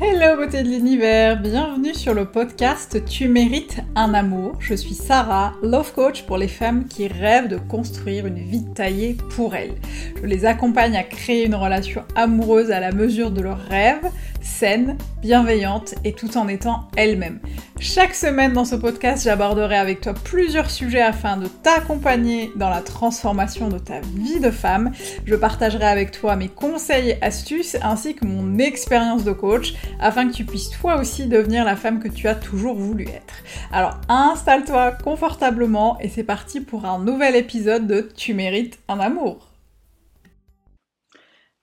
Hello beauté de l'univers, bienvenue sur le podcast Tu mérites un amour. Je suis Sarah, love coach pour les femmes qui rêvent de construire une vie taillée pour elles. Je les accompagne à créer une relation amoureuse à la mesure de leurs rêves, saine, bienveillante et tout en étant elles-mêmes. Chaque semaine dans ce podcast, j'aborderai avec toi plusieurs sujets afin de t'accompagner dans la transformation de ta vie de femme. Je partagerai avec toi mes conseils et astuces ainsi que mon expérience de coach afin que tu puisses toi aussi devenir la femme que tu as toujours voulu être. Alors installe-toi confortablement et c'est parti pour un nouvel épisode de Tu mérites un amour.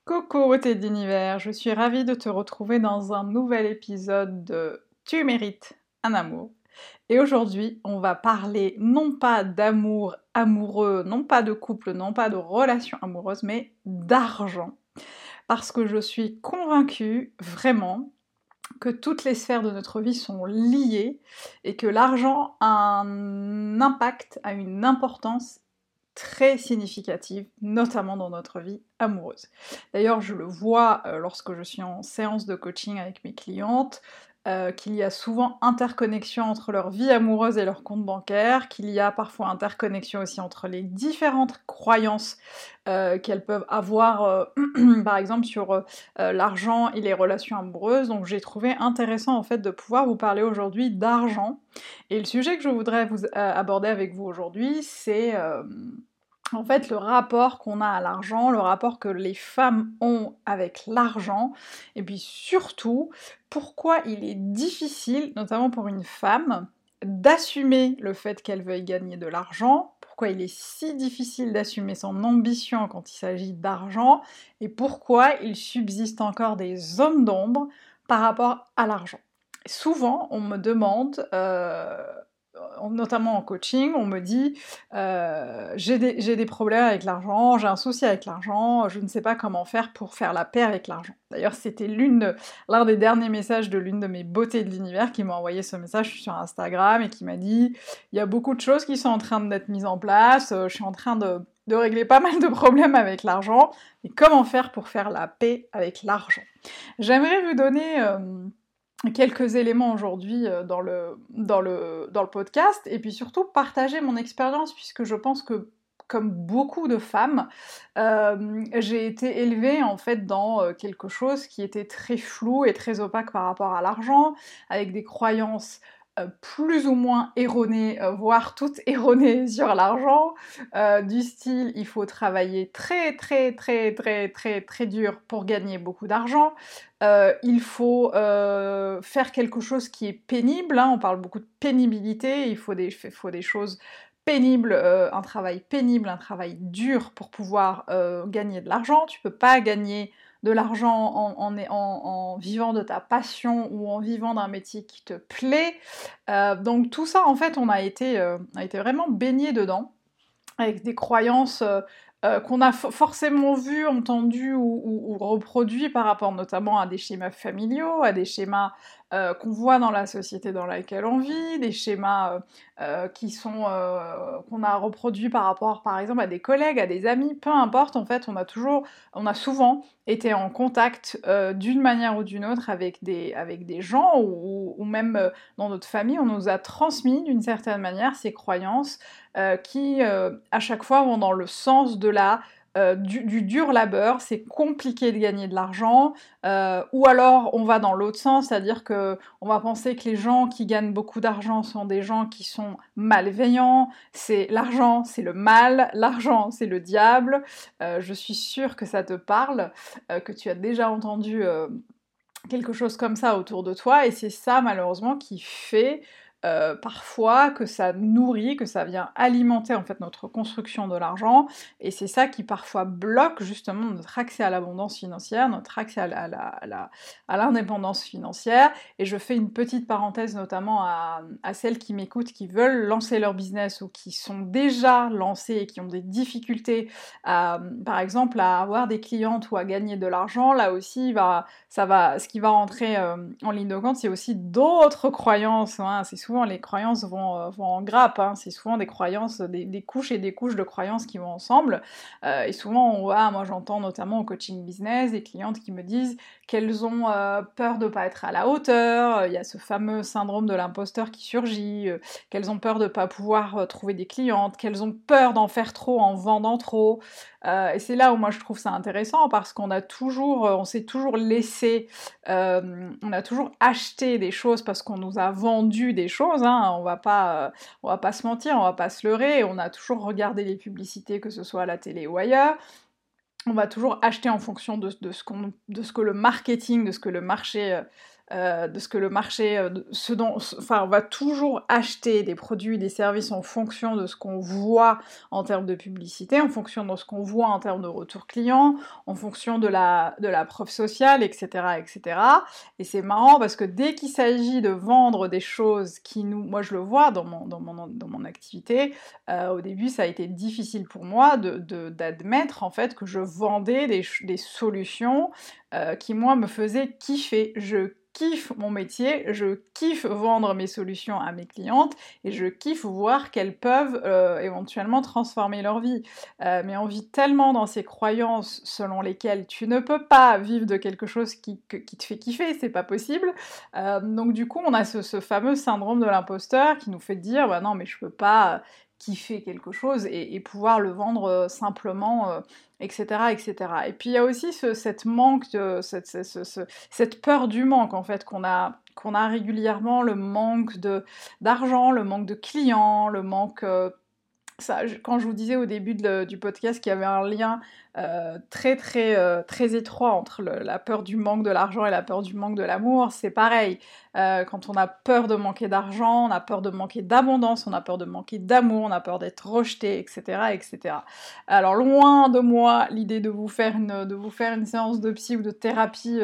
Coucou beauté d'univers, je suis ravie de te retrouver dans un nouvel épisode de Tu mérites amour. Et aujourd'hui, on va parler non pas d'amour amoureux, non pas de couple, non pas de relation amoureuse, mais d'argent. Parce que je suis convaincue vraiment que toutes les sphères de notre vie sont liées et que l'argent a un impact, a une importance très significative, notamment dans notre vie amoureuse. D'ailleurs, je le vois euh, lorsque je suis en séance de coaching avec mes clientes, euh, qu'il y a souvent interconnexion entre leur vie amoureuse et leur compte bancaire, qu'il y a parfois interconnexion aussi entre les différentes croyances euh, qu'elles peuvent avoir, euh, par exemple sur l'argent et les relations amoureuses. Donc j'ai trouvé intéressant en fait de pouvoir vous parler aujourd'hui d'argent. Et le sujet que je voudrais vous aborder avec vous aujourd'hui, c'est en fait le rapport qu'on a à l'argent, le rapport que les femmes ont avec l'argent, et puis surtout pourquoi il est difficile, notamment pour une femme, d'assumer le fait qu'elle veuille gagner de l'argent, pourquoi il est si difficile d'assumer son ambition quand il s'agit d'argent, et pourquoi il subsiste encore des hommes d'ombre par rapport à l'argent. Souvent, on me demande euh, notamment en coaching, on me dit euh, j'ai des, problèmes avec l'argent, j'ai un souci avec l'argent, je ne sais pas comment faire pour faire la paix avec l'argent. D'ailleurs, c'était l'un des derniers messages de l'une de mes beautés de l'univers qui m'a envoyé ce message sur Instagram et qui m'a dit il y a beaucoup de choses qui sont en train d'être mises en place, euh, je suis en train de, régler pas mal de problèmes avec l'argent, mais comment faire pour faire la paix avec l'argent? J'aimerais vous donner... Euh, quelques éléments aujourd'hui euh, dans le, podcast. Et puis surtout partager mon expérience puisque je pense que comme beaucoup de femmes, euh, j'ai été élevée en fait dans euh, quelque chose qui était très flou et très opaque par rapport à l'argent, avec des croyances plus ou moins erronées, euh, voire toutes erronées sur l'argent, euh, du style il faut travailler très très très très très très dur pour gagner beaucoup d'argent, il faut faire quelque chose qui est pénible, hein, on parle beaucoup de pénibilité, il faut des, choses pénibles, un travail pénible, un travail dur pour pouvoir gagner de l'argent, tu peux pas gagner de l'argent en, vivant de ta passion ou en vivant d'un métier qui te plaît. Euh, donc tout ça, en fait, on a été, euh, a été vraiment baigné dedans, avec des croyances euh, qu'on a forcément vues, entendues ou, ou, reproduites par rapport notamment à des schémas familiaux, à des schémas euh, qu'on voit dans la société dans laquelle on vit, des schémas euh, euh, qui sont qu'on a reproduits par rapport, par exemple, à des collègues, à des amis, peu importe. En fait, on a toujours, on a souvent été en contact d'une manière ou d'une autre avec des avec des gens ou, même dans notre famille, on nous a transmis d'une certaine manière ces croyances qui à chaque fois vont dans le sens de la euh, du, dur labeur, c'est compliqué de gagner de l'argent, euh, ou alors on va dans l'autre sens, c'est-à-dire que on va penser que les gens qui gagnent beaucoup d'argent sont des gens qui sont malveillants, c'est l'argent, c'est le mal, l'argent, c'est le diable. Euh, je suis sûre que ça te parle, que tu as déjà entendu quelque chose comme ça autour de toi, et c'est ça malheureusement qui fait euh, parfois que ça nourrit, que ça vient alimenter en fait notre construction de l'argent et c'est ça qui parfois bloque justement notre accès à l'abondance financière, notre accès à l'indépendance financière et je fais une petite parenthèse notamment à, celles qui m'écoutent qui veulent lancer leur business ou qui sont déjà lancées et qui ont des difficultés par exemple à avoir des clientes ou à gagner de l'argent, là aussi va, ça va, ce qui va rentrer euh, en ligne de compte c'est aussi d'autres croyances, hein. c'est souvent les croyances vont, euh, en grappe, hein. c'est souvent des croyances, des, couches et des couches de croyances qui vont ensemble. Euh, et souvent, moi j'entends notamment au coaching business des clientes qui me disent qu'elles ont euh, peur de ne pas être à la hauteur, il y a ce fameux syndrome de l'imposteur qui surgit, qu'elles ont peur de ne pas pouvoir trouver des clientes, qu'elles ont peur d'en faire trop en vendant trop. et c'est là où moi je trouve ça intéressant parce qu'on a toujours, on s'est toujours laissé, on a toujours acheté des choses parce qu'on nous a vendu des choses. Hein, on va pas, on va pas se mentir, on va pas se leurrer. On a toujours regardé les publicités, que ce soit à la télé ou ailleurs on va toujours acheter en fonction de, ce, de ce que le marketing, de ce que le marché euh, de ce que le marché, euh, enfin, on va toujours acheter des produits, des services en fonction de ce qu'on voit en termes de publicité, en fonction de ce qu'on voit en termes de retour client, en fonction de la, de la preuve sociale, etc., etc. Et c'est marrant parce que dès qu'il s'agit de vendre des choses qui nous, moi je le vois dans mon, dans mon, dans mon activité, euh, au début ça a été difficile pour moi d'admettre de, en fait que je vendais des, des solutions qui moi me faisaient kiffer. Kiffe mon métier, je kiffe vendre mes solutions à mes clientes et je kiffe voir qu'elles peuvent euh, éventuellement transformer leur vie. Euh, mais on vit tellement dans ces croyances selon lesquelles tu ne peux pas vivre de quelque chose qui, te fait kiffer, c'est pas possible. Euh, donc du coup, on a ce, fameux syndrome de l'imposteur qui nous fait dire bah non mais je peux pas kiffer quelque chose et, pouvoir le vendre simplement etc., etc. Et puis il y a aussi cette manque, de, cette, peur du manque en fait qu'on a, qu'on a régulièrement, le manque de d'argent, le manque de clients, le manque euh, ça, quand je vous disais au début du podcast qu'il y avait un lien euh, très très euh, très étroit entre la peur du manque de l'argent et la peur du manque de l'amour. C'est pareil. Euh, quand on a peur de manquer d'argent, on a peur de manquer d'abondance, on a peur de manquer d'amour, on a peur d'être rejeté, etc., etc. Alors loin de moi l'idée de vous faire une de vous faire une séance de psy ou de thérapie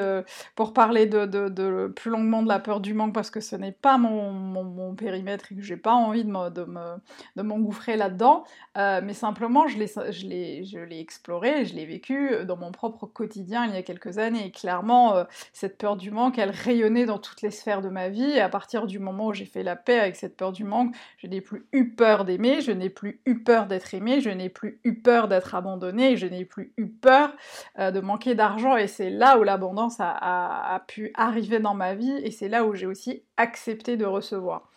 pour parler de, de, plus longuement de la peur du manque parce que ce n'est pas mon, mon, périmètre et que j'ai pas envie de, de, me, de m'engouffrer là-dedans. mais simplement je l'ai je l'ai je l'ai exploré je l'ai vécu euh, dans mon propre quotidien il y a quelques années. Et clairement, euh, cette peur du manque, elle rayonnait dans toutes les sphères de ma vie. Et à partir du moment où j'ai fait la paix avec cette peur du manque, je n'ai plus eu peur d'aimer, je n'ai plus eu peur d'être aimé, je n'ai plus eu peur d'être abandonné, je n'ai plus eu peur euh, de manquer d'argent. Et c'est là où l'abondance a, pu arriver dans ma vie. Et c'est là où j'ai aussi accepté de recevoir.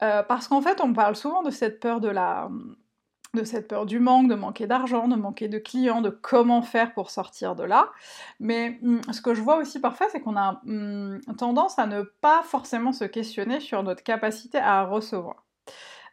parce qu'en fait, on parle souvent de cette peur de la de cette peur du manque, de manquer d'argent, de manquer de clients, de comment faire pour sortir de là. Mais hum, ce que je vois aussi parfois, c'est qu'on a hum, tendance à ne pas forcément se questionner sur notre capacité à recevoir.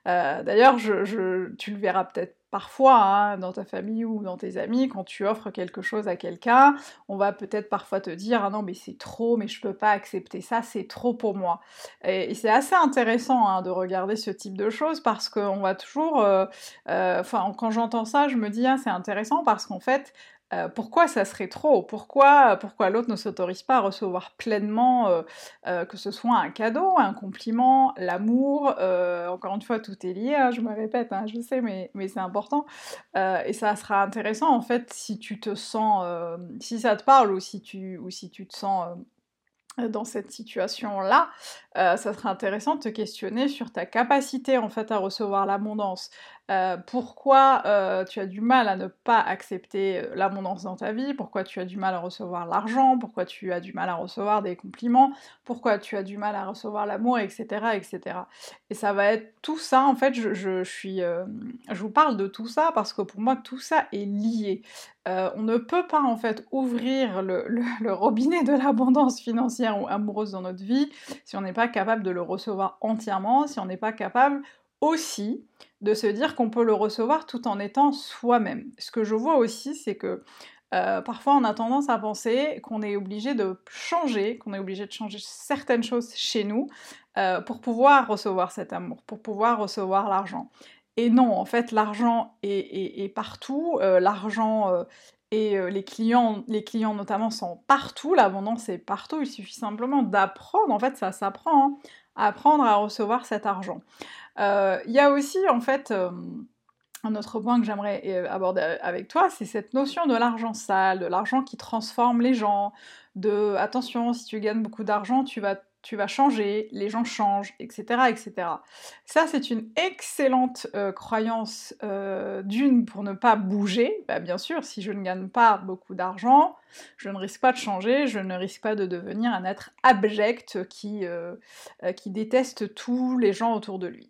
Euh, d'ailleurs, je, tu le verras peut-être parfois hein, dans ta famille ou dans tes amis, quand tu offres quelque chose à quelqu'un, on va peut-être parfois te dire ah non mais c'est trop, mais je peux pas accepter ça, c'est trop pour moi. Et, c'est assez intéressant hein, de regarder ce type de choses parce qu'on va toujours, euh, euh, enfin quand j'entends ça, je me dis ah c'est intéressant parce qu'en fait euh, pourquoi ça serait trop? Pourquoi, pourquoi l'autre ne s'autorise pas à recevoir pleinement, euh, euh, que ce soit un cadeau, un compliment, l'amour Encore une fois, tout est lié, hein, je me répète, hein, je sais, mais, c'est important. et ça sera intéressant, en fait, si tu te sens, si ça te parle ou si tu, ou si tu te sens dans cette situation-là, ça serait intéressant de te questionner sur ta capacité en fait à recevoir l'abondance. Euh, pourquoi euh, tu as du mal à ne pas accepter euh, l'abondance dans ta vie, pourquoi tu as du mal à recevoir l'argent, pourquoi tu as du mal à recevoir des compliments, pourquoi tu as du mal à recevoir l'amour, etc., etc. Et ça va être tout ça, en fait, je, suis, je vous parle de tout ça parce que pour moi, tout ça est lié. on ne peut pas, en fait, ouvrir le robinet de l'abondance financière ou amoureuse dans notre vie si on n'est pas capable de le recevoir entièrement, si on n'est pas capable aussi de se dire qu'on peut le recevoir tout en étant soi-même. Ce que je vois aussi, c'est que euh, parfois on a tendance à penser qu'on est obligé de changer, qu'on est obligé de changer certaines choses chez nous euh, pour pouvoir recevoir cet amour, pour pouvoir recevoir l'argent. Et non, en fait, l'argent est, partout, euh, l'argent et les clients, les clients notamment sont partout, l'abondance est partout, il suffit simplement d'apprendre, en fait ça s'apprend, hein, apprendre à recevoir cet argent. Euh, il y a aussi en fait euh, un autre point que j'aimerais euh, aborder avec toi, c'est cette notion de l'argent sale, de l'argent qui transforme les gens, de attention, si tu gagnes beaucoup d'argent, tu vas tu vas changer, les gens changent, etc. etc. Ça, c'est une excellente euh, croyance euh, d'une pour ne pas bouger. Bah, bien sûr, si je ne gagne pas beaucoup d'argent, je ne risque pas de changer, je ne risque pas de devenir un être abject qui, euh, qui déteste tous les gens autour de lui,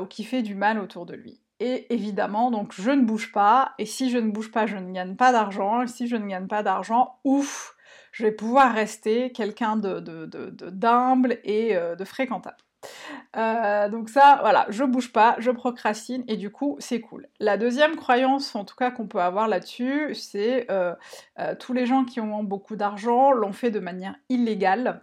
ou qui fait du mal autour de lui. Et évidemment, donc je ne bouge pas, et si je ne bouge pas, je ne gagne pas d'argent, et si je ne gagne pas d'argent, ouf, je vais pouvoir rester quelqu'un de, d'humble et euh, de fréquentable. Euh, donc ça, voilà, je bouge pas, je procrastine et du coup c'est cool. La deuxième croyance, en tout cas qu'on peut avoir là-dessus, c'est euh, tous les gens qui ont beaucoup d'argent l'ont fait de manière illégale.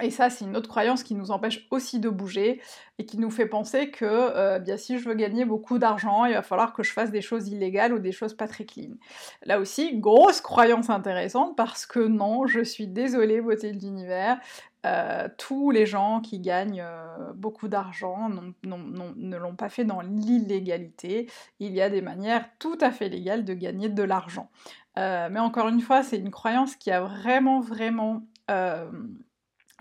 Et ça, c'est une autre croyance qui nous empêche aussi de bouger et qui nous fait penser que euh, bien, si je veux gagner beaucoup d'argent, il va falloir que je fasse des choses illégales ou des choses pas très clean. Là aussi, grosse croyance intéressante parce que non, je suis désolée, beauté de l'univers, euh, tous les gens qui gagnent euh, beaucoup d'argent ne l'ont pas fait dans l'illégalité. Il y a des manières tout à fait légales de gagner de l'argent. mais encore une fois, c'est une croyance qui a vraiment, vraiment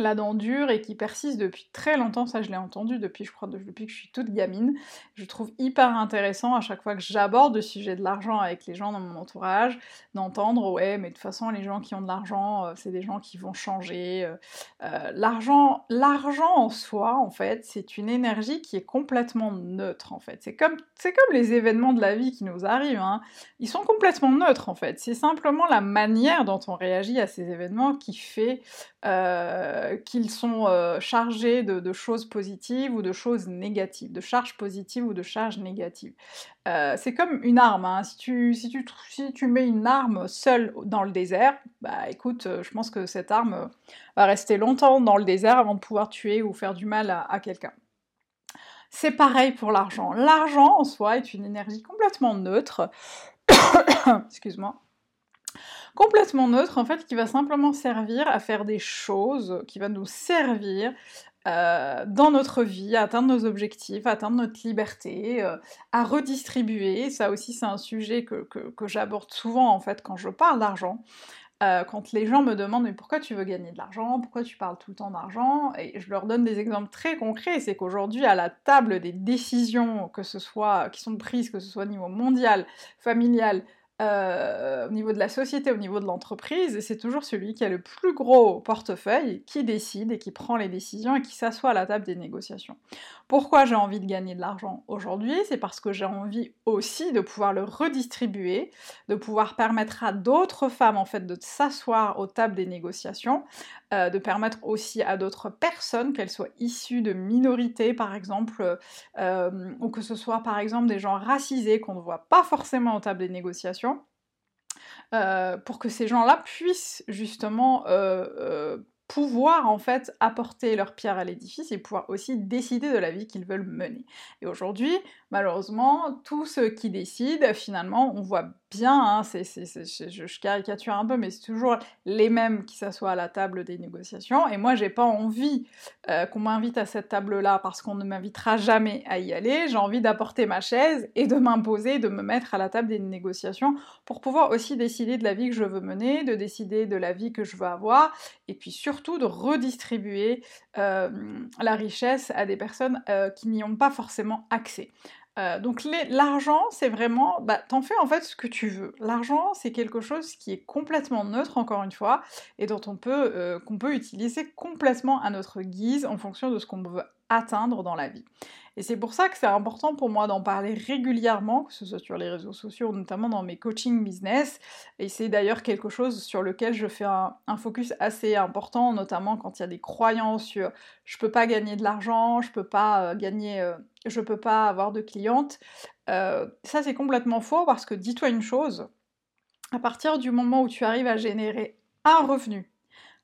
la dent dure et qui persiste depuis très longtemps, ça je l'ai entendu depuis je crois depuis que je suis toute gamine. Je trouve hyper intéressant à chaque fois que j'aborde le sujet de l'argent avec les gens dans mon entourage, d'entendre ouais mais de toute façon les gens qui ont de l'argent, euh, c'est des gens qui vont changer. Euh, euh, l'argent, l'argent en soi en fait, c'est une énergie qui est complètement neutre en fait. C'est comme, c'est comme les événements de la vie qui nous arrivent, hein. ils sont complètement neutres en fait. C'est simplement la manière dont on réagit à ces événements qui fait euh, qu'ils sont euh, chargés de, choses positives ou de choses négatives, de charges positives ou de charges négatives. Euh, c'est comme une arme, hein. si, tu, si, tu, si tu mets une arme seule dans le désert, bah écoute, je pense que cette arme va rester longtemps dans le désert avant de pouvoir tuer ou faire du mal à quelqu'un. C'est pareil pour l'argent. L'argent en soi est une énergie complètement neutre. Excuse-moi complètement neutre, en fait, qui va simplement servir à faire des choses, qui va nous servir euh, dans notre vie, à atteindre nos objectifs, à atteindre notre liberté, euh, à redistribuer. Ça aussi, c'est un sujet que, j'aborde souvent, en fait, quand je parle d'argent. Euh, quand les gens me demandent mais pourquoi tu veux gagner de l'argent, pourquoi tu parles tout le temps d'argent, et je leur donne des exemples très concrets, c'est qu'aujourd'hui à la table des décisions que ce soit qui sont prises, que ce soit au niveau mondial, familial, euh, au niveau de la société, au niveau de l'entreprise, c'est toujours celui qui a le plus gros portefeuille qui décide et qui prend les décisions et qui s'assoit à la table des négociations. Pourquoi j'ai envie de gagner de l'argent aujourd'hui? C'est parce que j'ai envie aussi de pouvoir le redistribuer, de pouvoir permettre à d'autres femmes en fait de s'asseoir aux tables des négociations, euh, de permettre aussi à d'autres personnes, qu'elles soient issues de minorités par exemple, euh, ou que ce soit par exemple des gens racisés qu'on ne voit pas forcément aux tables des négociations, euh, pour que ces gens-là puissent justement pouvoir en fait apporter leur pierre à l'édifice et pouvoir aussi décider de la vie qu'ils veulent mener. Et aujourd'hui, malheureusement, tous ceux qui décident, finalement, on voit bien, hein, je, caricature un peu, mais c'est toujours les mêmes qui s'assoient à la table des négociations. Et moi, j'ai pas envie euh, qu'on m'invite à cette table-là parce qu'on ne m'invitera jamais à y aller. J'ai envie d'apporter ma chaise et de m'imposer, de me mettre à la table des négociations pour pouvoir aussi décider de la vie que je veux mener, de décider de la vie que je veux avoir, et puis surtout de redistribuer euh, la richesse à des personnes euh, qui n'y ont pas forcément accès. Euh, donc l'argent, c'est vraiment, bah, t'en fais en fait ce que tu veux. L'argent, c'est quelque chose qui est complètement neutre, encore une fois, et dont on peut, qu'on peut utiliser complètement à notre guise en fonction de ce qu'on veut atteindre dans la vie. Et c'est pour ça que c'est important pour moi d'en parler régulièrement, que ce soit sur les réseaux sociaux, notamment dans mes coaching business. Et c'est d'ailleurs quelque chose sur lequel je fais un, focus assez important, notamment quand il y a des croyances sur je peux pas gagner de l'argent, je peux pas euh, gagner, euh, je peux pas avoir de clientes. Euh, ça c'est complètement faux parce que dis-toi une chose, à partir du moment où tu arrives à générer un revenu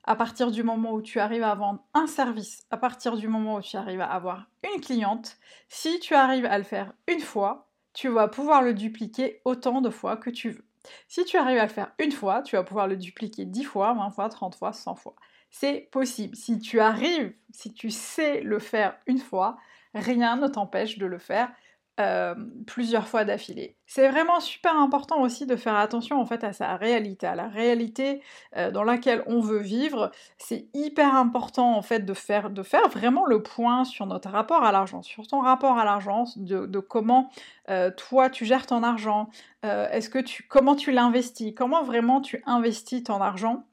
à partir du moment où tu arrives à vendre un service, à partir du moment où tu arrives à avoir une cliente, si tu arrives à le faire une fois, tu vas pouvoir le dupliquer autant de fois que tu veux. Si tu arrives à le faire une fois, tu vas pouvoir le dupliquer 10 fois, 20 fois, 30 fois, 100 fois. C'est possible. Si tu arrives, si tu sais le faire une fois, rien ne t'empêche de le faire euh, plusieurs fois d'affilée. C'est vraiment super important aussi de faire attention en fait à sa réalité, à la réalité euh, dans laquelle on veut vivre. C'est hyper important en fait de faire, de faire vraiment le point sur notre rapport à l'argent, sur ton rapport à l'argent, de, comment euh, toi tu gères ton argent, est-ce que tu, comment tu l'investis, comment vraiment tu investis ton argent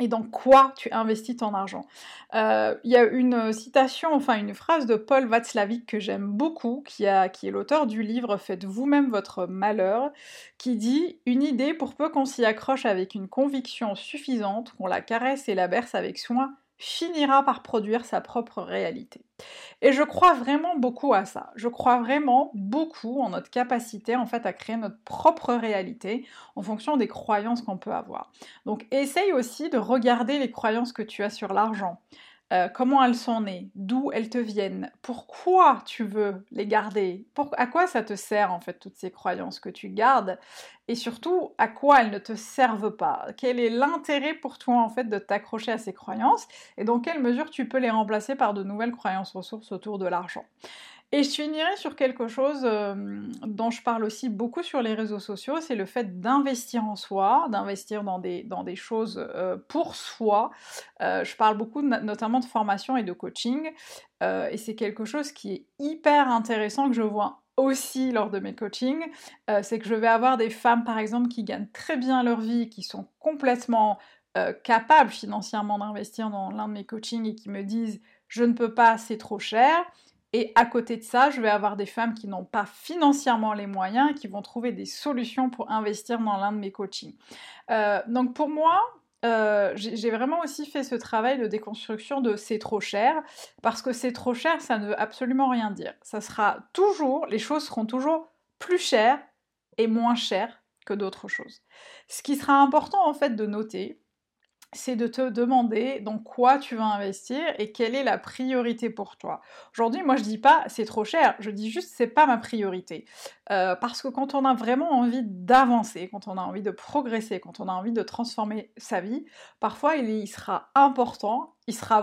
et dans quoi tu investis ton argent? Euh, il y a une citation, enfin une phrase de Paul Václavic que j'aime beaucoup, qui est l'auteur du livre Faites vous-même votre malheur, qui dit Une idée, pour peu qu'on s'y accroche avec une conviction suffisante, qu'on la caresse et la berce avec soin, finira par produire sa propre réalité. Et je crois vraiment beaucoup à ça. Je crois vraiment beaucoup en notre capacité en fait à créer notre propre réalité en fonction des croyances qu'on peut avoir. Donc essaye aussi de regarder les croyances que tu as sur l'argent. Euh, comment elles sont nées, d'où elles te viennent, pourquoi tu veux les garder, à quoi ça te sert en fait toutes ces croyances que tu gardes, et surtout à quoi elles ne te servent pas? Quel est l'intérêt pour toi en fait de t'accrocher à ces croyances? Et dans quelle mesure tu peux les remplacer par de nouvelles croyances ressources autour de l'argent? Et je finirai sur quelque chose euh, dont je parle aussi beaucoup sur les réseaux sociaux, c'est le fait d'investir en soi, d'investir dans des, dans des choses euh, pour soi. Euh, je parle beaucoup notamment de formation et de coaching, et c'est quelque chose qui est hyper intéressant que je vois aussi lors de mes coachings, c'est que je vais avoir des femmes par exemple qui gagnent très bien leur vie, qui sont complètement capables financièrement d'investir dans l'un de mes coachings et qui me disent je ne peux pas, c'est trop cher. Et à côté de ça, je vais avoir des femmes qui n'ont pas financièrement les moyens, qui vont trouver des solutions pour investir dans l'un de mes coachings. Euh, donc pour moi, euh, j'ai vraiment aussi fait ce travail de déconstruction de c'est trop cher, parce que c'est trop cher, ça ne veut absolument rien dire. Ça sera toujours, les choses seront toujours plus chères et moins chères que d'autres choses. Ce qui sera important en fait de noter, c'est de te demander dans quoi tu vas investir et quelle est la priorité pour toi. Aujourd'hui, moi je dis pas c'est trop cher, je dis juste c'est pas ma priorité. Euh, parce que quand on a vraiment envie d'avancer, quand on a envie de progresser, quand on a envie de transformer sa vie, parfois il, sera important, il sera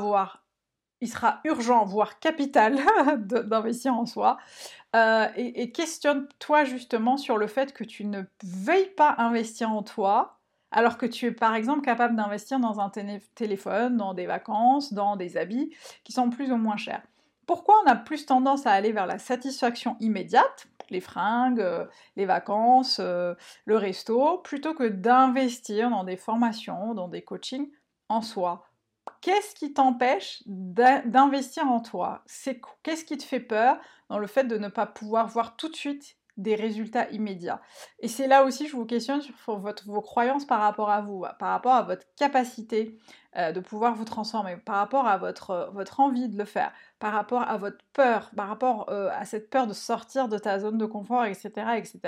il sera urgent, voire capital d'investir en soi. Euh, et questionne-toi justement sur le fait que tu ne veuilles pas investir en toi alors que tu es par exemple capable d'investir dans un téléphone, dans des vacances, dans des habits qui sont plus ou moins chers. Pourquoi on a plus tendance à aller vers la satisfaction immédiate, les fringues, euh, les vacances, euh, le resto, plutôt que d'investir dans des formations, dans des coachings en soi? Qu'est-ce qui t'empêche d'investir en toi? Qu'est-ce qui te fait peur dans le fait de ne pas pouvoir voir tout de suite des résultats immédiats. Et c'est là aussi, je vous questionne sur vos croyances par rapport à vous, par rapport à votre capacité euh, de pouvoir vous transformer, par rapport à votre, votre envie de le faire, par rapport à votre peur, par rapport euh, à cette peur de sortir de ta zone de confort, etc., etc.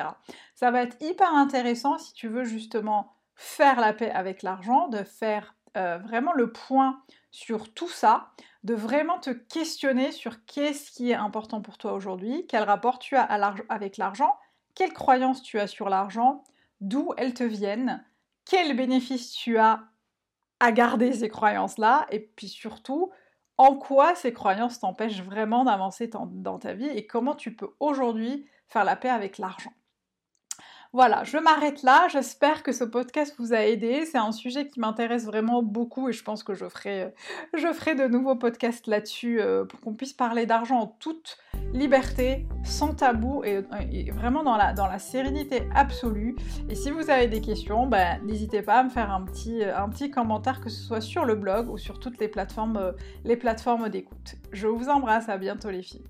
Ça va être hyper intéressant si tu veux justement faire la paix avec l'argent, de faire euh, vraiment le point sur tout ça, de vraiment te questionner sur qu'est-ce qui est important pour toi aujourd'hui, quel rapport tu as avec l'argent, quelles croyances tu as sur l'argent, d'où elles te viennent, quels bénéfices tu as à garder ces croyances-là, et puis surtout, en quoi ces croyances t'empêchent vraiment d'avancer dans ta vie et comment tu peux aujourd'hui faire la paix avec l'argent. Voilà, je m'arrête là. J'espère que ce podcast vous a aidé. C'est un sujet qui m'intéresse vraiment beaucoup et je pense que je ferai, je ferai de nouveaux podcasts là-dessus euh, pour qu'on puisse parler d'argent en toute liberté, sans tabou et, vraiment dans la, dans la sérénité absolue. Et si vous avez des questions, ben, n'hésitez pas à me faire un petit, un petit commentaire, que ce soit sur le blog ou sur toutes les plateformes, euh, les plateformes d'écoute. Je vous embrasse, à bientôt les filles.